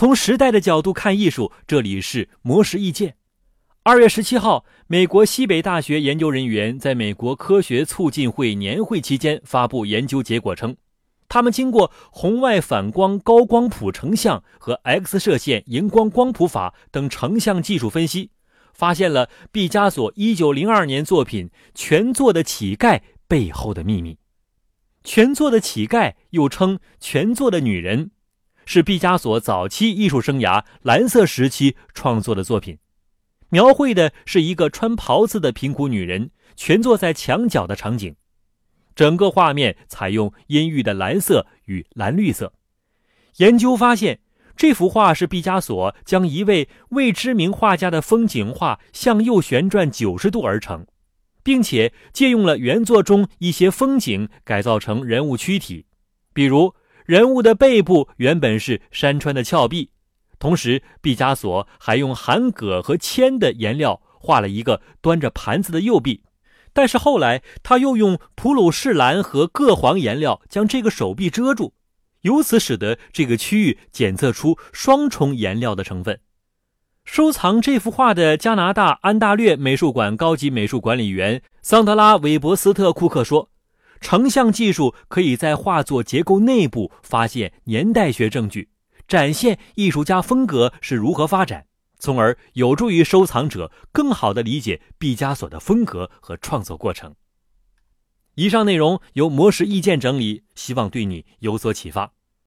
从时代的角度看艺术，这里是魔石意见。二月十七号，美国西北大学研究人员在美国科学促进会年会期间发布研究结果称，他们经过红外反光高光谱成像和 X 射线荧光光谱法等成像技术分析，发现了毕加索一九零二年作品《全作的乞丐》背后的秘密。全作的乞丐又称全作的女人。是毕加索早期艺术生涯蓝色时期创作的作品，描绘的是一个穿袍子的贫苦女人蜷坐在墙角的场景，整个画面采用阴郁的蓝色与蓝绿色。研究发现，这幅画是毕加索将一位未知名画家的风景画向右旋转九十度而成，并且借用了原作中一些风景改造成人物躯体，比如。人物的背部原本是山川的峭壁，同时毕加索还用含铬和铅的颜料画了一个端着盘子的右臂，但是后来他又用普鲁士蓝和铬黄颜料将这个手臂遮住，由此使得这个区域检测出双重颜料的成分。收藏这幅画的加拿大安大略美术馆高级美术管理员桑德拉·韦伯斯特库克说。成像技术可以在画作结构内部发现年代学证据，展现艺术家风格是如何发展，从而有助于收藏者更好地理解毕加索的风格和创作过程。以上内容由魔石意见整理，希望对你有所启发。